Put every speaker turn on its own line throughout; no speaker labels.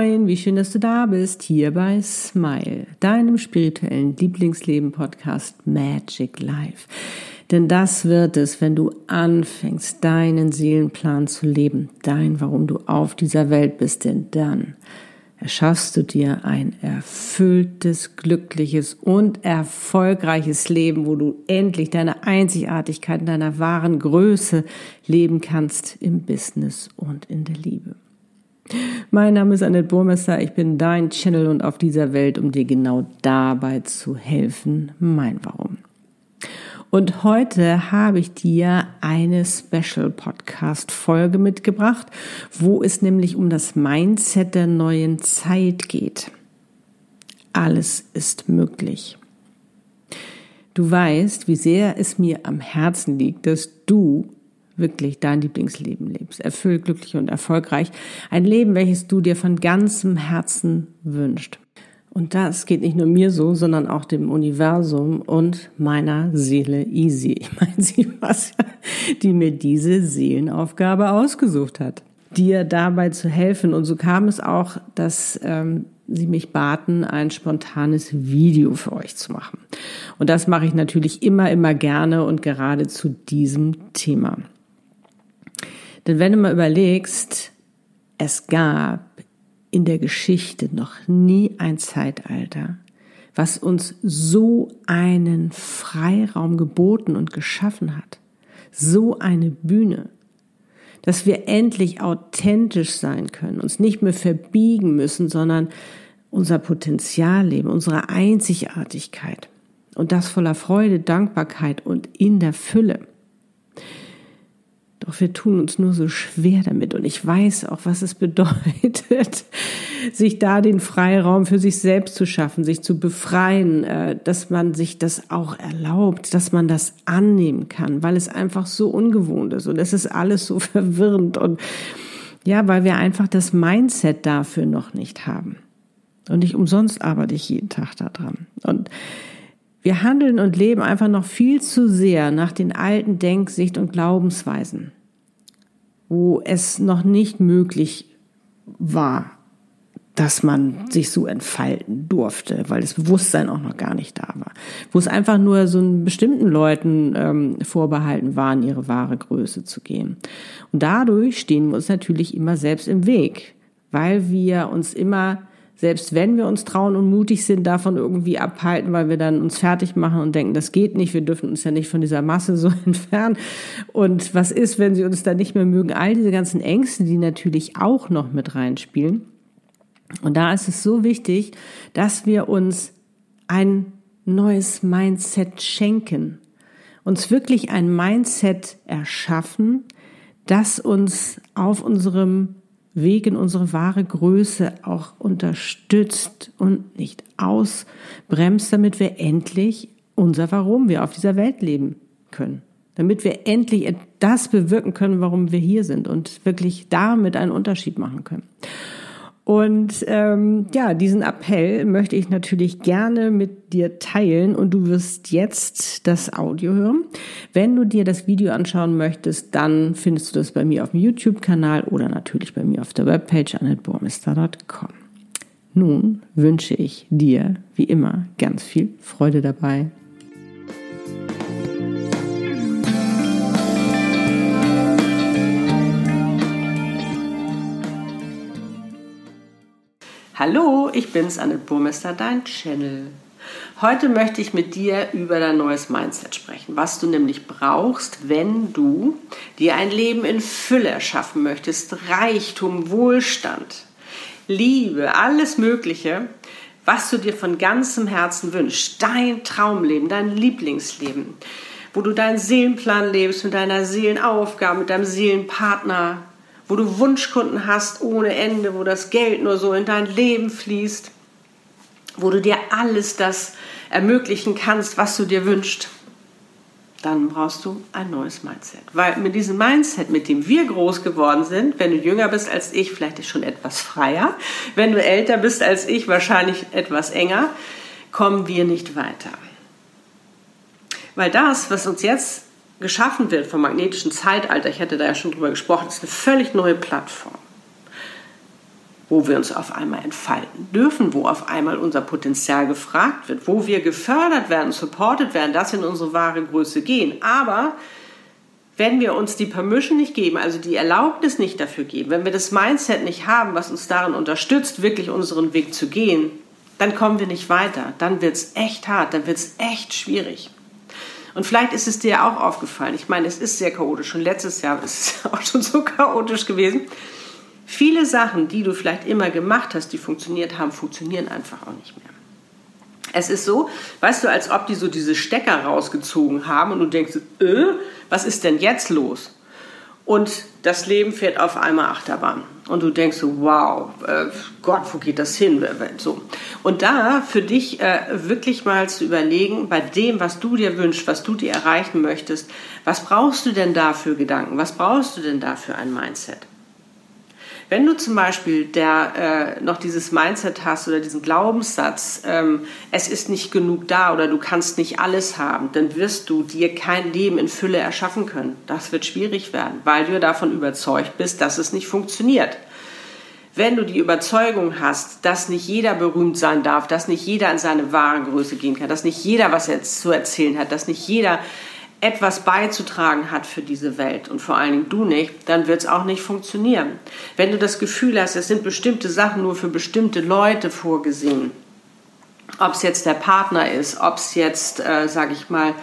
Moin, wie schön, dass du da bist, hier bei Smile, deinem spirituellen Lieblingsleben-Podcast Magic Life. Denn das wird es, wenn du anfängst, deinen Seelenplan zu leben, dein, warum du auf dieser Welt bist, denn dann erschaffst du dir ein erfülltes, glückliches und erfolgreiches Leben, wo du endlich deine Einzigartigkeit, deiner wahren Größe leben kannst im Business und in der Liebe. Mein Name ist Annette Burmester, ich bin dein Channel und auf dieser Welt, um dir genau dabei zu helfen, mein Warum. Und heute habe ich dir eine Special Podcast Folge mitgebracht, wo es nämlich um das Mindset der neuen Zeit geht. Alles ist möglich. Du weißt, wie sehr es mir am Herzen liegt, dass du wirklich dein Lieblingsleben lebst. Erfüllt, glücklich und erfolgreich. Ein Leben, welches du dir von ganzem Herzen wünschst. Und das geht nicht nur mir so, sondern auch dem Universum und meiner Seele easy. Ich meine, sie was, die mir diese Seelenaufgabe ausgesucht hat, dir dabei zu helfen. Und so kam es auch, dass ähm, sie mich baten, ein spontanes Video für euch zu machen. Und das mache ich natürlich immer, immer gerne und gerade zu diesem Thema. Denn wenn du mal überlegst, es gab in der Geschichte noch nie ein Zeitalter, was uns so einen Freiraum geboten und geschaffen hat, so eine Bühne, dass wir endlich authentisch sein können, uns nicht mehr verbiegen müssen, sondern unser Potenzial leben, unsere Einzigartigkeit und das voller Freude, Dankbarkeit und in der Fülle. Doch wir tun uns nur so schwer damit. Und ich weiß auch, was es bedeutet, sich da den Freiraum für sich selbst zu schaffen, sich zu befreien, äh, dass man sich das auch erlaubt, dass man das annehmen kann, weil es einfach so ungewohnt ist. Und es ist alles so verwirrend. Und ja, weil wir einfach das Mindset dafür noch nicht haben. Und nicht umsonst arbeite ich jeden Tag daran. Und wir handeln und leben einfach noch viel zu sehr nach den alten Denksicht und Glaubensweisen, wo es noch nicht möglich war, dass man sich so entfalten durfte, weil das Bewusstsein auch noch gar nicht da war. Wo es einfach nur so einen bestimmten Leuten ähm, vorbehalten war, in ihre wahre Größe zu gehen. Und dadurch stehen wir uns natürlich immer selbst im Weg, weil wir uns immer selbst wenn wir uns trauen und mutig sind, davon irgendwie abhalten, weil wir dann uns fertig machen und denken, das geht nicht, wir dürfen uns ja nicht von dieser Masse so entfernen. Und was ist, wenn sie uns dann nicht mehr mögen? All diese ganzen Ängste, die natürlich auch noch mit reinspielen. Und da ist es so wichtig, dass wir uns ein neues Mindset schenken, uns wirklich ein Mindset erschaffen, das uns auf unserem Weg in unsere wahre Größe auch unterstützt und nicht ausbremst, damit wir endlich unser Warum wir auf dieser Welt leben können. Damit wir endlich das bewirken können, warum wir hier sind und wirklich damit einen Unterschied machen können. Und ähm, ja, diesen Appell möchte ich natürlich gerne mit dir teilen und du wirst jetzt das Audio hören. Wenn du dir das Video anschauen möchtest, dann findest du das bei mir auf dem YouTube-Kanal oder natürlich bei mir auf der Webpage annetbormister.com. Nun wünsche ich dir wie immer ganz viel Freude dabei. Hallo, ich bin's, Annette Burmester, dein Channel. Heute möchte ich mit dir über dein neues Mindset sprechen, was du nämlich brauchst, wenn du dir ein Leben in Fülle erschaffen möchtest, Reichtum, Wohlstand, Liebe, alles Mögliche, was du dir von ganzem Herzen wünschst, dein Traumleben, dein Lieblingsleben, wo du deinen Seelenplan lebst mit deiner Seelenaufgabe, mit deinem Seelenpartner, wo du Wunschkunden hast ohne Ende, wo das Geld nur so in dein Leben fließt, wo du dir alles das ermöglichen kannst, was du dir wünschst, dann brauchst du ein neues Mindset. Weil mit diesem Mindset, mit dem wir groß geworden sind, wenn du jünger bist als ich, vielleicht schon etwas freier, wenn du älter bist als ich, wahrscheinlich etwas enger, kommen wir nicht weiter. Weil das, was uns jetzt geschaffen wird vom magnetischen Zeitalter, ich hatte da ja schon drüber gesprochen, ist eine völlig neue Plattform. wo wir uns auf einmal entfalten dürfen, wo auf einmal unser Potenzial gefragt wird, wo wir gefördert werden, supported werden, dass wir in unsere wahre Größe gehen. Aber wenn wir uns die Permission nicht geben, also die Erlaubnis nicht dafür geben, wenn wir das Mindset nicht haben, was uns darin unterstützt, wirklich unseren Weg zu gehen, dann kommen wir nicht weiter. Dann wird es echt hart, dann wird es echt schwierig. Und vielleicht ist es dir auch aufgefallen. Ich meine, es ist sehr chaotisch. Schon letztes Jahr ist es auch schon so chaotisch gewesen. Viele Sachen, die du vielleicht immer gemacht hast, die funktioniert haben, funktionieren einfach auch nicht mehr. Es ist so, weißt du, als ob die so diese Stecker rausgezogen haben und du denkst, äh, was ist denn jetzt los? Und das Leben fährt auf einmal Achterbahn. Und du denkst so, wow, äh, Gott, wo geht das hin? So. Und da für dich äh, wirklich mal zu überlegen, bei dem, was du dir wünschst, was du dir erreichen möchtest, was brauchst du denn da für Gedanken? Was brauchst du denn da für ein Mindset? Wenn du zum Beispiel der, äh, noch dieses Mindset hast oder diesen Glaubenssatz, ähm, es ist nicht genug da oder du kannst nicht alles haben, dann wirst du dir kein Leben in Fülle erschaffen können. Das wird schwierig werden, weil du davon überzeugt bist, dass es nicht funktioniert. Wenn du die Überzeugung hast, dass nicht jeder berühmt sein darf, dass nicht jeder in seine wahre Größe gehen kann, dass nicht jeder was jetzt zu erzählen hat, dass nicht jeder etwas beizutragen hat für diese Welt und vor allen Dingen du nicht, dann wird es auch nicht funktionieren. Wenn du das Gefühl hast, es sind bestimmte Sachen nur für bestimmte Leute vorgesehen, ob es jetzt der Partner ist, ob es jetzt, äh, sage ich mal,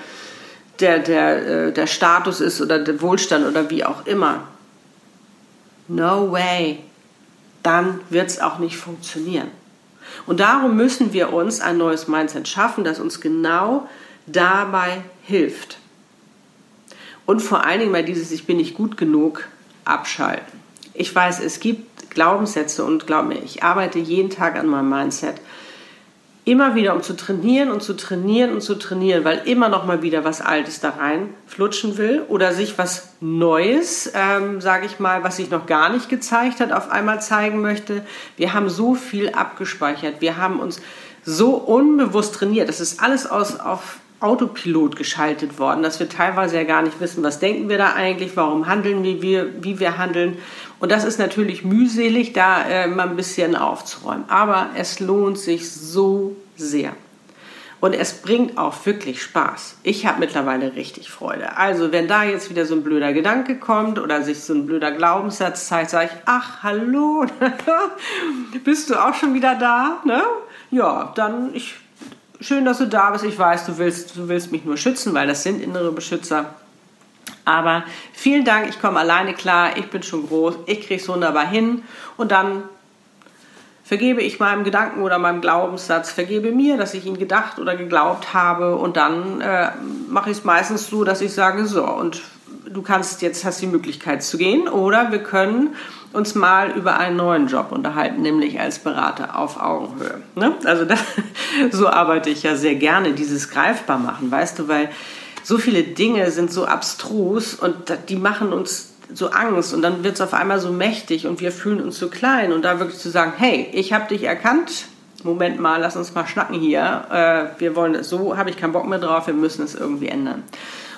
der, der, äh, der Status ist oder der Wohlstand oder wie auch immer, no way, dann wird es auch nicht funktionieren. Und darum müssen wir uns ein neues Mindset schaffen, das uns genau dabei hilft. Und vor allen Dingen mal dieses Ich bin nicht gut genug abschalten. Ich weiß, es gibt Glaubenssätze und glaub mir, ich arbeite jeden Tag an meinem Mindset. Immer wieder, um zu trainieren und zu trainieren und zu trainieren, weil immer noch mal wieder was Altes da rein flutschen will oder sich was Neues, ähm, sage ich mal, was sich noch gar nicht gezeigt hat, auf einmal zeigen möchte. Wir haben so viel abgespeichert. Wir haben uns so unbewusst trainiert. Das ist alles aus, auf Autopilot geschaltet worden, dass wir teilweise ja gar nicht wissen, was denken wir da eigentlich, warum handeln wir, wie, wie wir handeln. Und das ist natürlich mühselig, da äh, mal ein bisschen aufzuräumen. Aber es lohnt sich so sehr. Und es bringt auch wirklich Spaß. Ich habe mittlerweile richtig Freude. Also wenn da jetzt wieder so ein blöder Gedanke kommt oder sich so ein blöder Glaubenssatz zeigt, sage ich, ach hallo, bist du auch schon wieder da? Ne? Ja, dann ich schön, dass du da bist. Ich weiß, du willst, du willst mich nur schützen, weil das sind innere Beschützer. Aber vielen Dank, ich komme alleine klar, ich bin schon groß, ich kriege es wunderbar hin. Und dann vergebe ich meinem Gedanken oder meinem Glaubenssatz, vergebe mir, dass ich ihn gedacht oder geglaubt habe. Und dann äh, mache ich es meistens so, dass ich sage, so und du kannst jetzt, hast die Möglichkeit zu gehen oder wir können uns mal über einen neuen Job unterhalten, nämlich als Berater auf Augenhöhe. Ne? Also das, so arbeite ich ja sehr gerne, dieses greifbar machen, weißt du, weil so viele Dinge sind so abstrus und die machen uns so Angst und dann wird es auf einmal so mächtig und wir fühlen uns so klein und da wirklich zu sagen, hey, ich habe dich erkannt, Moment mal, lass uns mal schnacken hier, äh, wir wollen es so, habe ich keinen Bock mehr drauf, wir müssen es irgendwie ändern.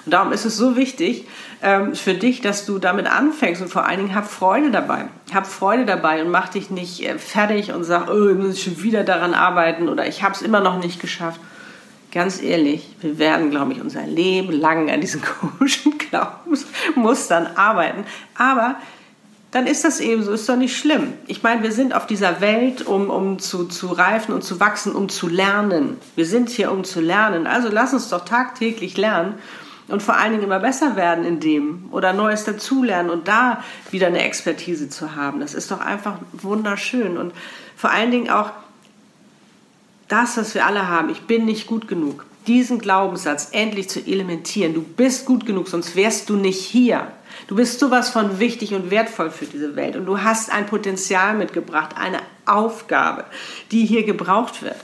Und darum ist es so wichtig ähm, für dich, dass du damit anfängst und vor allen Dingen hab Freude dabei. Hab Freude dabei und mach dich nicht äh, fertig und sag, oh, ich muss schon wieder daran arbeiten oder ich habe es immer noch nicht geschafft. Ganz ehrlich, wir werden, glaube ich, unser Leben lang an diesen komischen Glaubensmustern arbeiten. Aber dann ist das eben so, ist doch nicht schlimm. Ich meine, wir sind auf dieser Welt, um, um zu, zu reifen und zu wachsen, um zu lernen. Wir sind hier, um zu lernen. Also lass uns doch tagtäglich lernen und vor allen Dingen immer besser werden in dem oder Neues dazulernen und da wieder eine Expertise zu haben. Das ist doch einfach wunderschön und vor allen Dingen auch das, was wir alle haben. Ich bin nicht gut genug. Diesen Glaubenssatz endlich zu elementieren. Du bist gut genug, sonst wärst du nicht hier. Du bist sowas von wichtig und wertvoll für diese Welt und du hast ein Potenzial mitgebracht, eine Aufgabe, die hier gebraucht wird.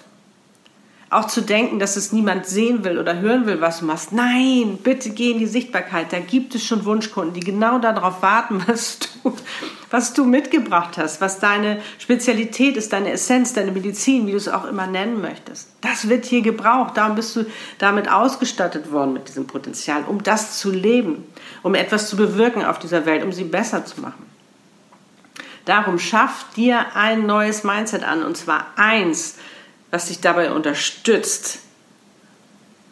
Auch zu denken, dass es niemand sehen will oder hören will, was du machst. Nein, bitte geh in die Sichtbarkeit. Da gibt es schon Wunschkunden, die genau darauf warten, was du, was du mitgebracht hast, was deine Spezialität ist, deine Essenz, deine Medizin, wie du es auch immer nennen möchtest. Das wird hier gebraucht. Darum bist du damit ausgestattet worden mit diesem Potenzial, um das zu leben, um etwas zu bewirken auf dieser Welt, um sie besser zu machen. Darum schaff dir ein neues Mindset an und zwar eins, was dich dabei unterstützt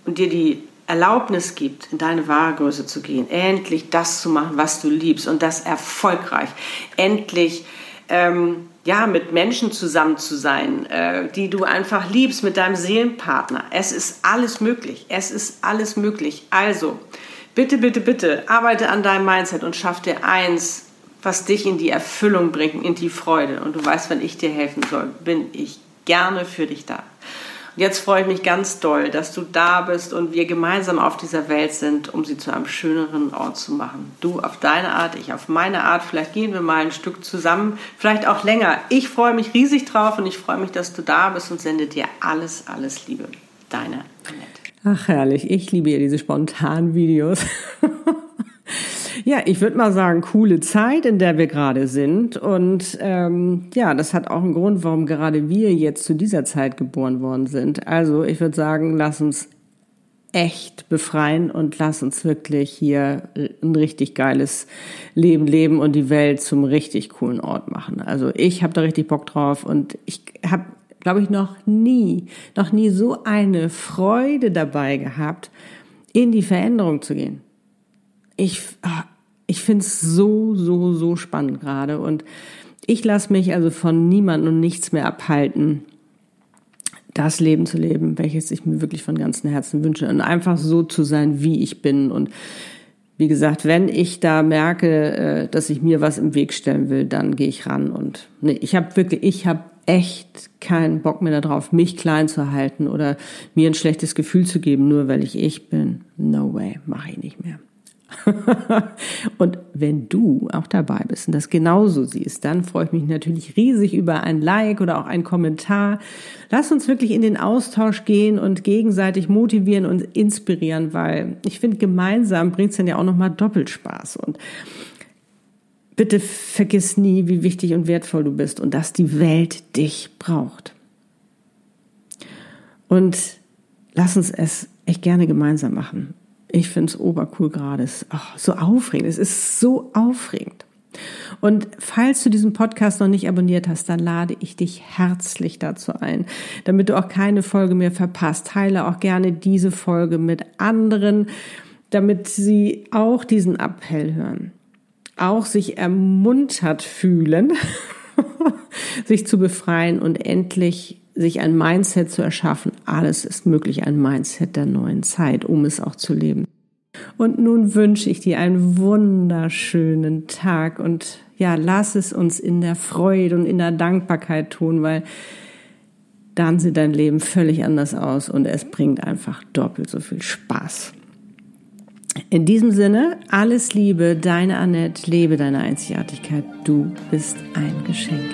und dir die Erlaubnis gibt, in deine wahre Größe zu gehen, endlich das zu machen, was du liebst und das erfolgreich, endlich ähm, ja mit Menschen zusammen zu sein, äh, die du einfach liebst, mit deinem Seelenpartner. Es ist alles möglich. Es ist alles möglich. Also bitte, bitte, bitte arbeite an deinem Mindset und schaff dir eins, was dich in die Erfüllung bringt, in die Freude. Und du weißt, wenn ich dir helfen soll, bin ich gerne für dich da. Und jetzt freue ich mich ganz doll, dass du da bist und wir gemeinsam auf dieser Welt sind, um sie zu einem schöneren Ort zu machen. Du auf deine Art, ich auf meine Art. Vielleicht gehen wir mal ein Stück zusammen, vielleicht auch länger. Ich freue mich riesig drauf und ich freue mich, dass du da bist und sende dir alles, alles Liebe. Deine Annette. Ach herrlich, ich liebe ja diese spontanen Videos. Ja, ich würde mal sagen, coole Zeit, in der wir gerade sind. Und ähm, ja, das hat auch einen Grund, warum gerade wir jetzt zu dieser Zeit geboren worden sind. Also ich würde sagen, lass uns echt befreien und lass uns wirklich hier ein richtig geiles Leben leben und die Welt zum richtig coolen Ort machen. Also ich habe da richtig Bock drauf und ich habe, glaube ich, noch nie, noch nie so eine Freude dabei gehabt, in die Veränderung zu gehen ich, ah, ich finde es so, so, so spannend gerade. Und ich lasse mich also von niemandem und nichts mehr abhalten, das Leben zu leben, welches ich mir wirklich von ganzem Herzen wünsche. Und einfach so zu sein, wie ich bin. Und wie gesagt, wenn ich da merke, äh, dass ich mir was im Weg stellen will, dann gehe ich ran. Und nee, ich habe wirklich, ich habe echt keinen Bock mehr darauf, mich klein zu halten oder mir ein schlechtes Gefühl zu geben, nur weil ich ich bin. No way, mache ich nicht mehr. und wenn du auch dabei bist und das genauso siehst, dann freue ich mich natürlich riesig über ein Like oder auch einen Kommentar. Lass uns wirklich in den Austausch gehen und gegenseitig motivieren und inspirieren, weil ich finde, gemeinsam bringt es dann ja auch nochmal doppelt Spaß. Und bitte vergiss nie, wie wichtig und wertvoll du bist und dass die Welt dich braucht. Und lass uns es echt gerne gemeinsam machen. Ich finde es obercool gerade. Es ist so aufregend. Es ist so aufregend. Und falls du diesen Podcast noch nicht abonniert hast, dann lade ich dich herzlich dazu ein, damit du auch keine Folge mehr verpasst. Teile auch gerne diese Folge mit anderen, damit sie auch diesen Appell hören. Auch sich ermuntert fühlen, sich zu befreien und endlich sich ein Mindset zu erschaffen. Alles ist möglich, ein Mindset der neuen Zeit, um es auch zu leben. Und nun wünsche ich dir einen wunderschönen Tag und ja, lass es uns in der Freude und in der Dankbarkeit tun, weil dann sieht dein Leben völlig anders aus und es bringt einfach doppelt so viel Spaß. In diesem Sinne, alles Liebe, deine Annette, lebe deine Einzigartigkeit. Du bist ein Geschenk.